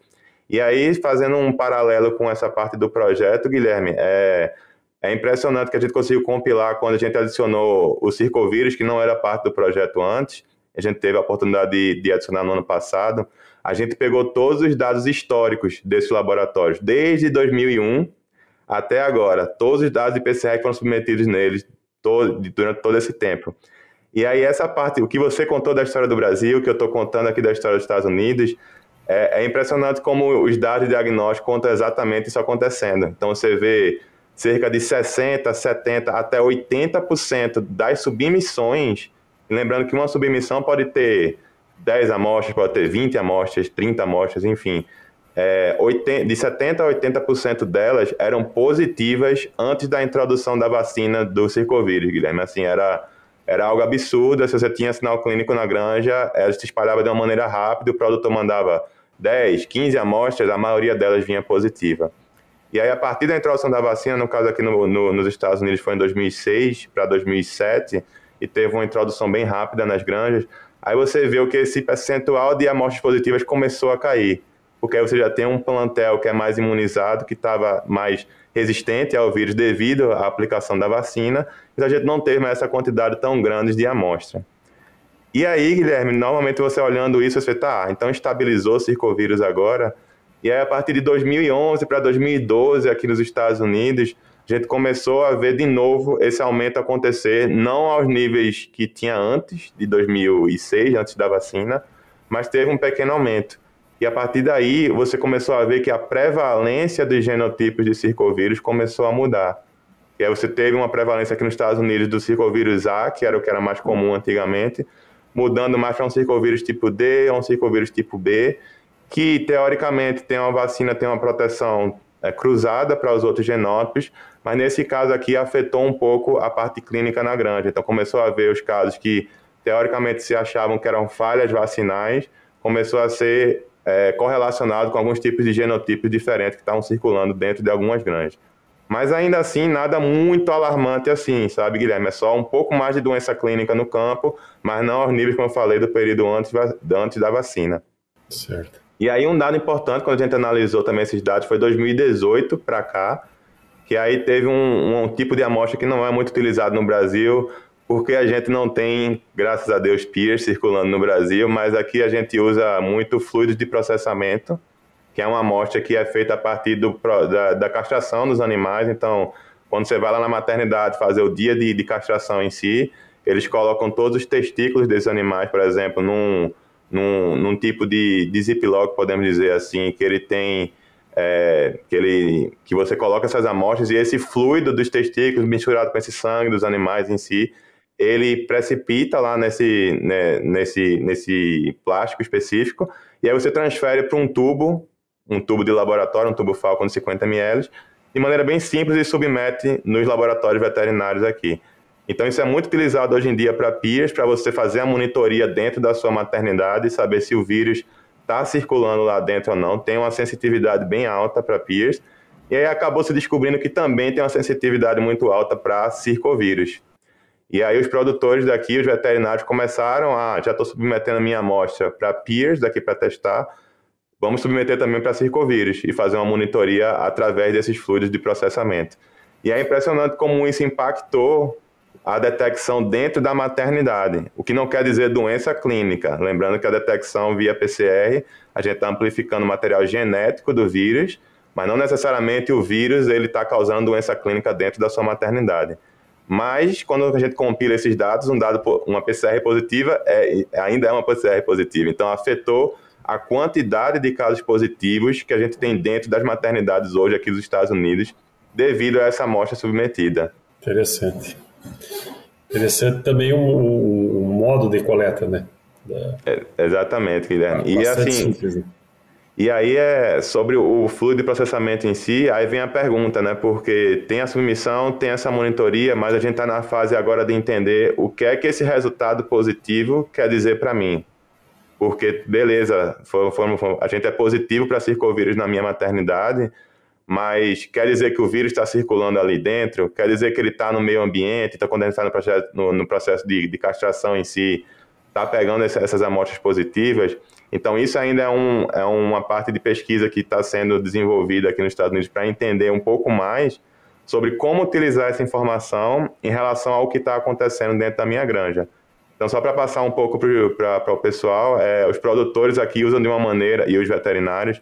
E aí, fazendo um paralelo com essa parte do projeto, Guilherme, é, é impressionante que a gente conseguiu compilar quando a gente adicionou o circovírus, que não era parte do projeto antes. A gente teve a oportunidade de, de adicionar no ano passado. A gente pegou todos os dados históricos desses laboratórios, desde 2001 até agora. Todos os dados de PCR que foram submetidos neles todo, durante todo esse tempo. E aí essa parte, o que você contou da história do Brasil, que eu estou contando aqui da história dos Estados Unidos, é, é, impressionante como os dados de diagnóstico contam exatamente isso acontecendo. Então você vê cerca de 60, 70 até 80% das submissões, lembrando que uma submissão pode ter 10 amostras, pode ter 20 amostras, 30 amostras, enfim é, 80, de 70% a 80% delas eram positivas antes da introdução da vacina do circovírus, Guilherme. Assim, era, era algo absurdo. Se você tinha sinal clínico na granja, ela se espalhava de uma maneira rápida, o produtor mandava 10, 15 amostras, a maioria delas vinha positiva. E aí, a partir da introdução da vacina, no caso aqui no, no, nos Estados Unidos foi em 2006 para 2007, e teve uma introdução bem rápida nas granjas, aí você vê que esse percentual de amostras positivas começou a cair. Porque aí você já tem um plantel que é mais imunizado, que estava mais resistente ao vírus devido à aplicação da vacina, então a gente não teve mais essa quantidade tão grande de amostra. E aí, Guilherme, normalmente você olhando isso, você tá, ah, então estabilizou o circovírus agora, e aí a partir de 2011 para 2012 aqui nos Estados Unidos, a gente começou a ver de novo esse aumento acontecer, não aos níveis que tinha antes, de 2006, antes da vacina, mas teve um pequeno aumento. E a partir daí, você começou a ver que a prevalência dos genotipos de circovírus começou a mudar. E aí você teve uma prevalência aqui nos Estados Unidos do circovírus A, que era o que era mais comum antigamente, mudando mais para um circovírus tipo D ou um circovírus tipo B, que teoricamente tem uma vacina, tem uma proteção é, cruzada para os outros genótipos, mas nesse caso aqui afetou um pouco a parte clínica na granja. Então começou a ver os casos que teoricamente se achavam que eram falhas vacinais, começou a ser é, correlacionado com alguns tipos de genotipos diferentes que estavam circulando dentro de algumas granjas. Mas ainda assim, nada muito alarmante assim, sabe, Guilherme? É só um pouco mais de doença clínica no campo, mas não aos níveis, como eu falei, do período antes, antes da vacina. Certo. E aí, um dado importante, quando a gente analisou também esses dados, foi 2018 para cá, que aí teve um, um tipo de amostra que não é muito utilizado no Brasil, porque a gente não tem, graças a Deus, peers circulando no Brasil, mas aqui a gente usa muito fluido de processamento, que é uma amostra que é feita a partir do, da, da, castração dos animais. Então, quando você vai lá na maternidade fazer o dia de, de castração em si, eles colocam todos os testículos desses animais, por exemplo, num, num, num tipo de, de ziplock, podemos dizer assim, que ele tem é, que, ele, que você coloca essas amostras e esse fluido dos testículos misturado com esse sangue dos animais em si, ele precipita lá nesse, né, nesse, nesse plástico específico, e aí você transfere para um tubo, um tubo de laboratório, um tubo Falcon de 50 ml, de maneira bem simples e submete nos laboratórios veterinários aqui. Então, isso é muito utilizado hoje em dia para PIAs, para você fazer a monitoria dentro da sua maternidade e saber se o vírus está circulando lá dentro ou não. Tem uma sensitividade bem alta para PIAs. E aí acabou se descobrindo que também tem uma sensitividade muito alta para circovírus. E aí os produtores daqui, os veterinários, começaram a, já estou submetendo a minha amostra para peers daqui para testar, vamos submeter também para circovírus e fazer uma monitoria através desses fluidos de processamento. E é impressionante como isso impactou a detecção dentro da maternidade, o que não quer dizer doença clínica. Lembrando que a detecção via PCR, a gente está amplificando o material genético do vírus, mas não necessariamente o vírus ele está causando doença clínica dentro da sua maternidade. Mas quando a gente compila esses dados, um dado, uma PCR positiva é, ainda é uma PCR positiva. Então afetou a quantidade de casos positivos que a gente tem dentro das maternidades hoje aqui dos Estados Unidos, devido a essa amostra submetida. Interessante. Interessante também o, o, o modo de coleta, né? Da... É, exatamente, Guilherme. E assim, simples, né? E aí é sobre o fluido de processamento em si, aí vem a pergunta, né? Porque tem a submissão, tem essa monitoria, mas a gente está na fase agora de entender o que é que esse resultado positivo quer dizer para mim. Porque, beleza, for, for, for, a gente é positivo para circovírus na minha maternidade, mas quer dizer que o vírus está circulando ali dentro? Quer dizer que ele está no meio ambiente? Então, está no processo, no, no processo de, de castração em si, está pegando essas amostras positivas? Então, isso ainda é, um, é uma parte de pesquisa que está sendo desenvolvida aqui nos Estados Unidos para entender um pouco mais sobre como utilizar essa informação em relação ao que está acontecendo dentro da minha granja. Então, só para passar um pouco para o pessoal, é, os produtores aqui usam de uma maneira, e os veterinários,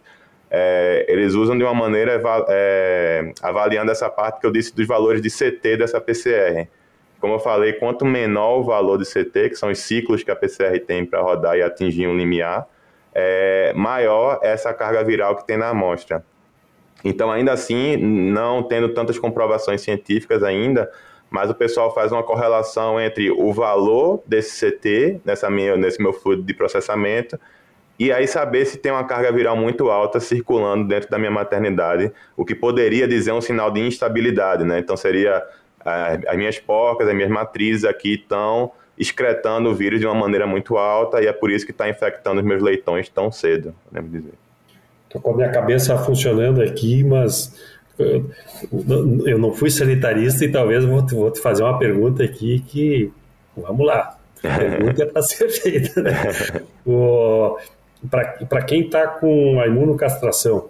é, eles usam de uma maneira é, avaliando essa parte que eu disse dos valores de CT dessa PCR. Como eu falei, quanto menor o valor de CT, que são os ciclos que a PCR tem para rodar e atingir um limiar, é, maior essa carga viral que tem na amostra. Então, ainda assim, não tendo tantas comprovações científicas ainda, mas o pessoal faz uma correlação entre o valor desse CT, nessa minha, nesse meu fluido de processamento, e aí saber se tem uma carga viral muito alta circulando dentro da minha maternidade, o que poderia dizer um sinal de instabilidade, né? Então seria as minhas porcas, as minhas matrizes aqui estão excretando o vírus de uma maneira muito alta e é por isso que está infectando os meus leitões tão cedo, podemos dizer. Estou com a minha cabeça funcionando aqui, mas eu não fui sanitarista e talvez vou te, fazer uma pergunta aqui que, vamos lá, a pergunta é para ser feita. Né? Para quem está com a imunocastração,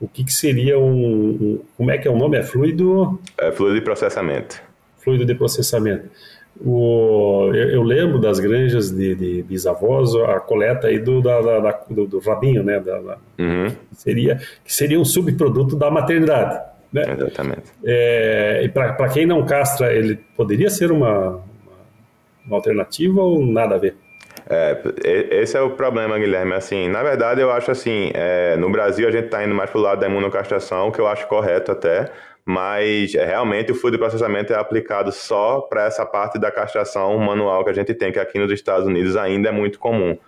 o que, que seria um, um, Como é que é o nome? É fluido? É fluido de processamento. Fluido de processamento. O, eu, eu, lembro das granjas de, de, bisavós, a coleta aí do, da, da, do, do, rabinho, né? Da, da, uhum. seria, que seria um subproduto da maternidade. Né? Exatamente. É, e para quem não castra, ele poderia ser uma, uma, uma alternativa ou nada a ver? É, esse é o problema, Guilherme. Assim, na verdade, eu acho assim, é, no Brasil a gente está indo mais para o lado da imunocastração, que eu acho correto até, mas é, realmente o fluido de processamento é aplicado só para essa parte da castração manual que a gente tem, que aqui nos Estados Unidos ainda é muito comum.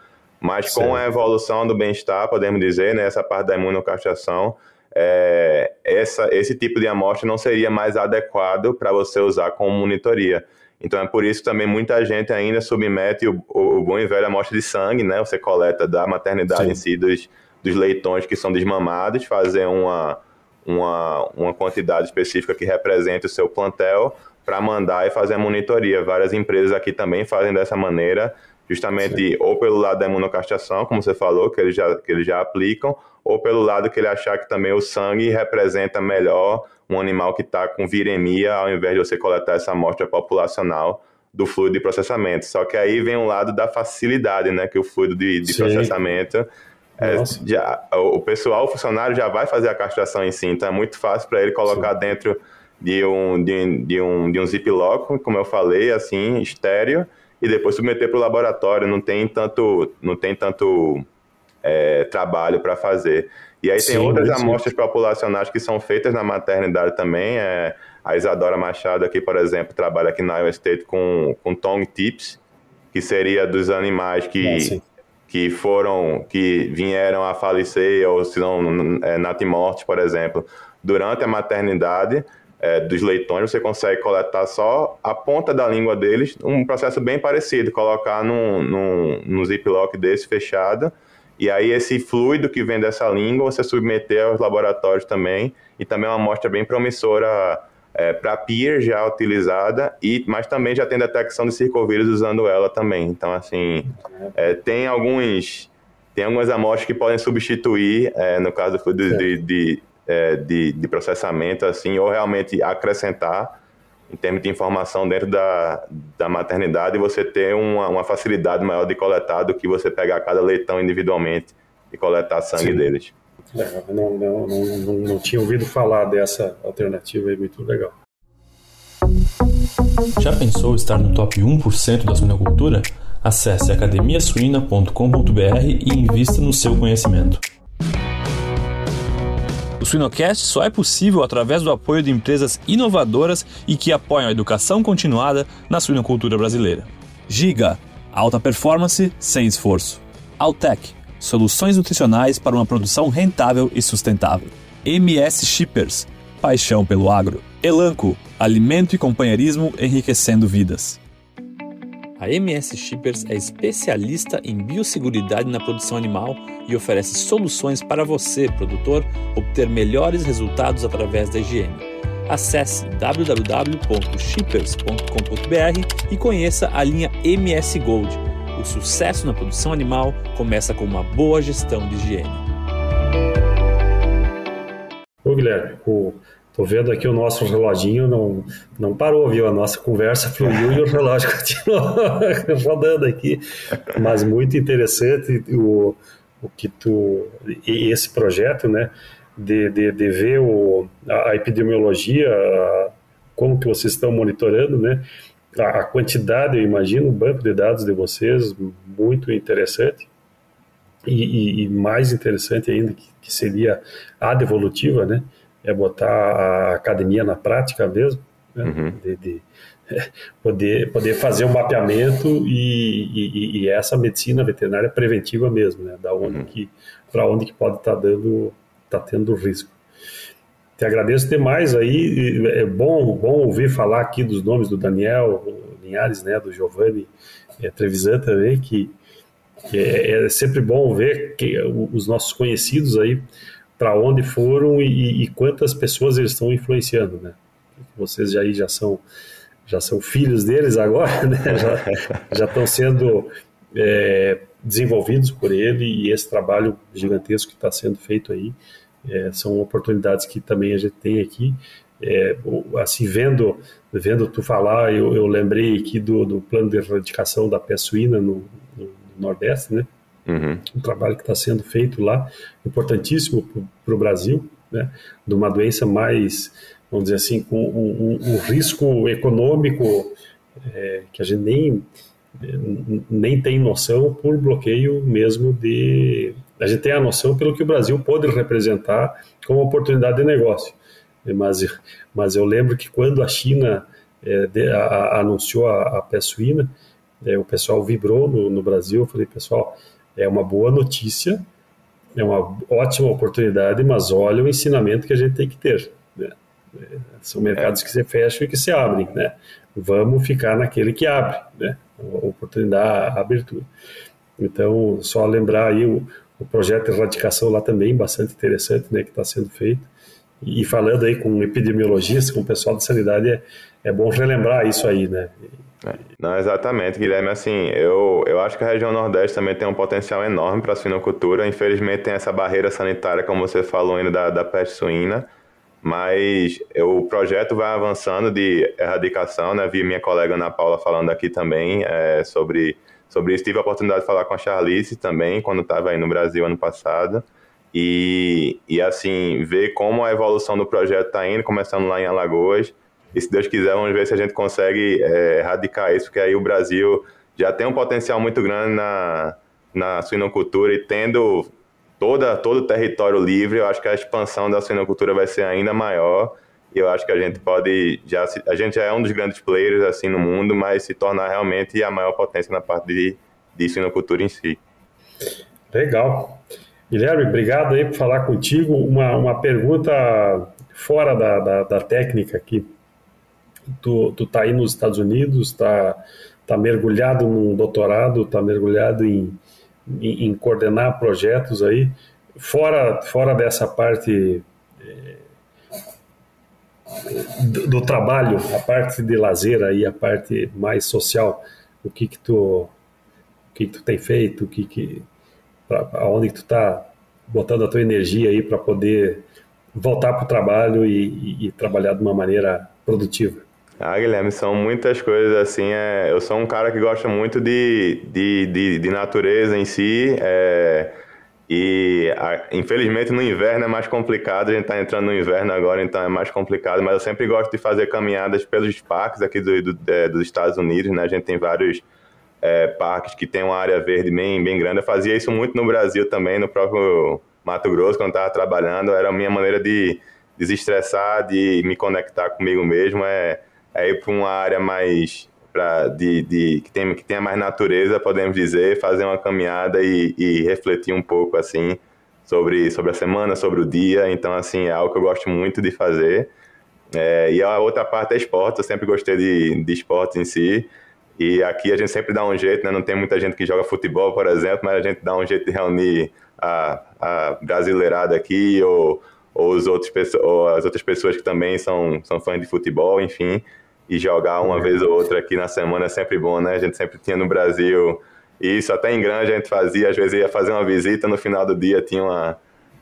Mas com a evolução do bem-estar, podemos dizer, né, essa parte da imunocastração, é, essa, esse tipo de amostra não seria mais adequado para você usar como monitoria. Então é por isso que também muita gente ainda submete o, o, o bom e velho amostra de sangue, né? Você coleta da maternidade Sim. em si dos, dos leitões que são desmamados, fazer uma, uma, uma quantidade específica que represente o seu plantel para mandar e fazer a monitoria. Várias empresas aqui também fazem dessa maneira, justamente Sim. ou pelo lado da imunocastração, como você falou, que eles, já, que eles já aplicam, ou pelo lado que ele achar que também o sangue representa melhor um animal que está com viremia, ao invés de você coletar essa amostra populacional do fluido de processamento. Só que aí vem um lado da facilidade, né? Que o fluido de, de processamento. É, já, o pessoal, o funcionário já vai fazer a castração em si, então é muito fácil para ele colocar Sim. dentro de um, de, de, um, de um ziplock, como eu falei, assim, estéreo, e depois submeter para o laboratório. Não tem tanto, não tem tanto é, trabalho para fazer. E aí tem outras amostras populacionais que são feitas na maternidade também. É, a Isadora Machado aqui, por exemplo, trabalha aqui na Iowa State com, com tongue tips, que seria dos animais que, ah, que foram, que vieram a falecer, ou se não, é, natimorte, por exemplo, durante a maternidade. é, dos leitões, você consegue coletar só a ponta da língua deles, um processo bem parecido, colocar num, num, num ziplock desse fechado, e aí esse fluido que vem dessa língua você submeter aos laboratórios também, e também é uma amostra bem promissora é, para peer já utilizada, e, mas também já tem detecção de circovírus usando ela também. Então, assim, é, tem alguns tem algumas amostras que podem substituir, é, no caso de, de, de, é, de, de, processamento, assim, ou realmente acrescentar em termos de informação dentro da, da maternidade você ter uma, uma facilidade maior de coletar do que você pegar cada leitão individualmente e coletar sangue Sim. deles. É, não, não, não, não, não tinha ouvido falar dessa alternativa aí, muito legal. Já pensou estar no top 1% da suinocultura? Acesse academiasuina.com.br e invista no seu conhecimento. Suinocast só é possível através do apoio de empresas inovadoras e que apoiam a educação continuada na suinocultura brasileira. Giga, alta performance sem esforço. Altec, soluções nutricionais para uma produção rentável e sustentável. MS Shippers, paixão pelo agro. Elanco, alimento e companheirismo enriquecendo vidas. A MS Shippers é especialista em biosseguridade na produção animal e oferece soluções para você, produtor, obter melhores resultados através da higiene. Acesse www.shippers.com.br e conheça a linha MS Gold. O sucesso na produção animal começa com uma boa gestão de higiene. Ô Guilherme, o Tô vendo aqui o nosso reloginho não, não parou, viu? A nossa conversa fluiu e o relógio continuou rodando aqui. Mas muito interessante o, o que tu. esse projeto, né? De, de, de ver o, a epidemiologia, a, como que vocês estão monitorando, né? A, a quantidade, eu imagino, o banco de dados de vocês, muito interessante. E, e, e mais interessante ainda, que, que seria a devolutiva, né? É botar a academia na prática mesmo, né? uhum. de, de poder, poder fazer um mapeamento e, e, e, essa medicina veterinária preventiva mesmo, né? Da onde uhum. que para onde que pode estar tá dando, tá tendo risco. Te agradeço demais aí, é bom, bom ouvir falar aqui dos nomes do Daniel Linhares, né? Do Giovanni é, Trevisan também, que, que é, é, sempre bom ver que os nossos conhecidos aí para onde foram e, e, quantas pessoas eles estão influenciando, né? Vocês já aí já são já são filhos deles agora, né? Já, já estão sendo é, desenvolvidos por ele e esse trabalho gigantesco que está sendo feito aí é, são oportunidades que também a gente tem aqui. É, assim vendo vendo tu falar, eu, eu lembrei aqui do, do plano de erradicação da peste suína no, no Nordeste, né? Uhum. Um trabalho que está sendo feito lá, importantíssimo para o Brasil, né, de uma doença mais, vamos dizer assim, com um, um, um risco econômico é, que a gente nem, nem tem noção por bloqueio mesmo de. A gente tem a noção pelo que o Brasil pode representar como oportunidade de negócio. Mas, mas eu lembro que quando a China é, de, a, a, anunciou a, a pé suína, é, o pessoal vibrou no, no Brasil. Eu falei, pessoal, é uma boa notícia, é uma ótima oportunidade, mas olha o ensinamento que a gente tem que ter. Né? São mercados que se fecham e que se abrem, né? Vamos ficar naquele que abre, né? A oportunidade, a abertura. Então, só lembrar aí o, o projeto de erradicação lá também, bastante interessante, né? Que está sendo feito. E falando aí com epidemiologistas, com o pessoal de sanidade, é, é bom relembrar isso aí, né? É. Não, exatamente, Guilherme. Assim, eu, eu acho que a região Nordeste também tem um potencial enorme para a suinocultura. Infelizmente, tem essa barreira sanitária, como você falou, ainda da, da peste suína. Mas eu, o projeto vai avançando de erradicação, né? Vi minha colega Ana Paula falando aqui também é, sobre, sobre isso. Tive a oportunidade de falar com a Charlize também, quando estava aí no Brasil ano passado. E, e assim, ver como a evolução do projeto está indo, começando lá em Alagoas e se Deus quiser, vamos ver se a gente consegue é, erradicar isso, porque aí o Brasil já tem um potencial muito grande na, na suinocultura e tendo toda, todo o território livre, eu acho que a expansão da suinocultura vai ser ainda maior. E eu acho que a gente pode já a gente já é um dos grandes players assim no mundo, mas se tornar realmente a maior potência na parte de, de suinocultura em si. Legal. Guilherme, obrigado aí por falar contigo. Uma, uma pergunta fora da, da, da técnica aqui, tu, tu tá aí nos Estados Unidos, tá, tá mergulhado num doutorado, tá mergulhado em, em, em coordenar projetos aí, fora, fora dessa parte é, do, do, trabalho, a parte de lazer aí, a parte mais social, o que que tu, o que, que tu tem feito, o que que, pra, aonde que tu tá botando a tua energia aí para poder voltar para o trabalho e, e, e, trabalhar de uma maneira produtiva? Ah, Guilherme, são muitas coisas assim. É, eu sou um cara que gosta muito de, de, de, de natureza em si. É, e a, infelizmente no inverno é mais complicado. A gente está entrando no inverno agora, então é mais complicado. Mas eu sempre gosto de fazer caminhadas pelos parques aqui do, do, é, dos Estados Unidos. Né? A gente tem vários é, parques que tem uma área verde bem, bem grande. Eu fazia isso muito no Brasil também, no próprio Mato Grosso, quando estava trabalhando. Era a minha maneira de desestressar, de me conectar comigo mesmo. É, é ir para uma área mais pra, de, de, que, tem, que tenha mais natureza, podemos dizer, fazer uma caminhada e, e refletir um pouco assim sobre, sobre a semana, sobre o dia. Então, assim, é algo que eu gosto muito de fazer. É, e a outra parte é esporte, eu sempre gostei de, de esporte em si. E aqui a gente sempre dá um jeito, né? Não tem muita gente que joga futebol, por exemplo, mas a gente dá um jeito de reunir a, a brasileirada aqui ou, ou, os outros, ou as outras pessoas que também são, são fãs de futebol, enfim e jogar uma vez ou outra aqui na semana é sempre bom, né? A gente sempre tinha no Brasil isso, até em grande a gente fazia, às vezes ia fazer uma visita, no final do dia tinha uma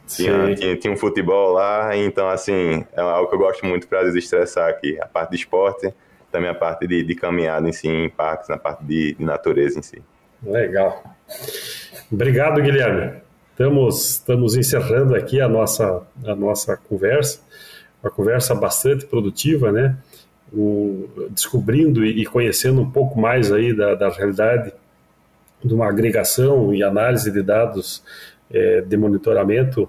tinha, tinha, tinha, um futebol lá, então assim, é algo que eu gosto muito para desestressar aqui, a parte de esporte, também a parte de, de caminhada em si, em parques, na parte de, de natureza em si. Legal. Obrigado, Guilherme. Estamos, estamos encerrando aqui a nossa, a nossa conversa, uma conversa bastante produtiva, né? O, descobrindo e conhecendo um pouco mais aí da, da realidade de uma agregação e análise de dados é, de monitoramento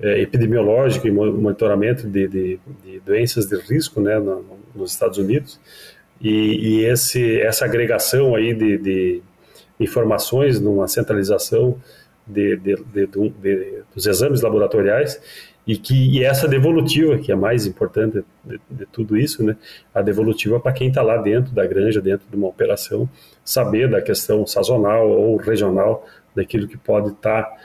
é, epidemiológico e monitoramento de, de, de, doenças de risco né, no, nos Estados Unidos. E, e esse, essa agregação aí de, de informações numa centralização de, dos exames laboratoriais e que e essa devolutiva, que é mais importante de, de tudo isso, né? A devolutiva para quem está lá dentro da granja, dentro de uma operação, saber da questão sazonal ou regional daquilo que pode estar tá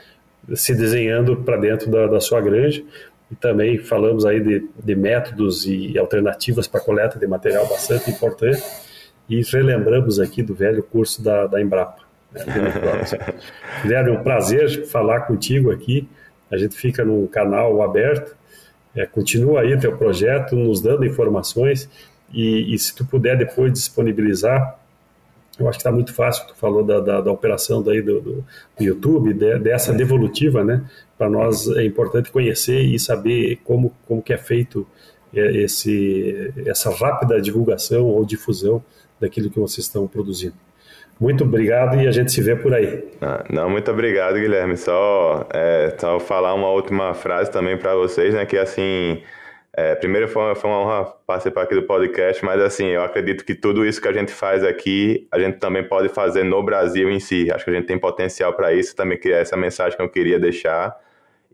se desenhando para dentro da, da, sua granja. E também falamos aí de, de métodos e alternativas para coleta de material bastante importante. E relembramos aqui do velho curso da, da Embrapa. Né? Guilherme, é um prazer falar contigo aqui. A gente fica num canal aberto. É, continua aí teu projeto, nos dando informações e, e se tu puder depois disponibilizar, eu acho que está muito fácil. Tu falou da, da, da operação daí do, do, do YouTube, de, dessa devolutiva, né? Para nós é importante conhecer e saber como, como que é feito é, esse, essa rápida divulgação ou difusão daquilo que vocês estão produzindo. Muito obrigado e a gente se vê por aí. Ah, não, muito obrigado, Guilherme. Só, é, só falar uma última frase também para vocês, né? Que assim, é, primeiro foi, foi uma honra participar aqui do podcast, mas assim, eu acredito que tudo isso que a gente faz aqui, a gente também pode fazer no Brasil em si. Acho que a gente tem potencial para isso, também que é essa mensagem que eu queria deixar.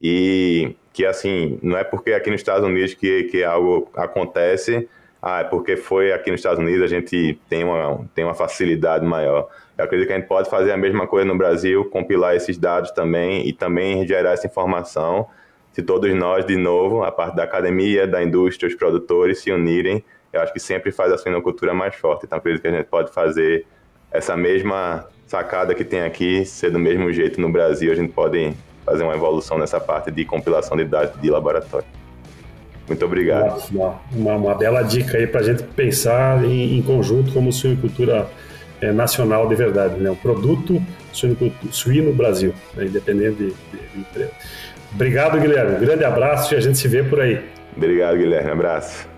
E que assim, não é porque aqui nos Estados Unidos que, que algo acontece ah, é porque foi aqui nos Estados Unidos, a gente tem uma, tem uma facilidade maior. Eu acredito que a gente pode fazer a mesma coisa no Brasil, compilar esses dados também e também gerar essa informação. Se todos nós, de novo, a parte da academia, da indústria, os produtores se unirem, eu acho que sempre faz a suinocultura mais forte. Então, acredito que a gente pode fazer essa mesma sacada que tem aqui, ser do mesmo jeito no Brasil, a gente pode fazer uma evolução nessa parte de compilação de dados de laboratório. Muito obrigado. Uma, uma, uma bela dica aí para a gente pensar em, em, conjunto como suinocultura é, nacional de verdade, né? Um produto suíno Brasil, né? independente de, de, de empresa. Obrigado, Guilherme. Um grande abraço e a gente se vê por aí. Obrigado, Guilherme. Abraço.